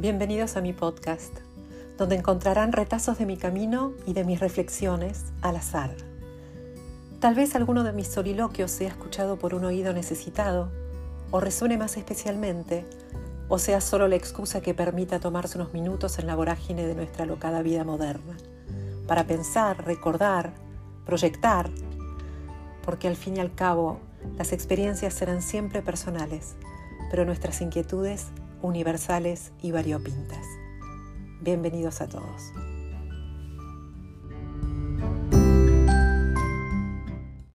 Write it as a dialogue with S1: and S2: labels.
S1: Bienvenidos a mi podcast, donde encontrarán retazos de mi camino y de mis reflexiones al azar. Tal vez alguno de mis soliloquios sea escuchado por un oído necesitado, o resuene más especialmente, o sea solo la excusa que permita tomarse unos minutos en la vorágine de nuestra locada vida moderna, para pensar, recordar, proyectar, porque al fin y al cabo las experiencias serán siempre personales, pero nuestras inquietudes universales y variopintas. Bienvenidos a todos.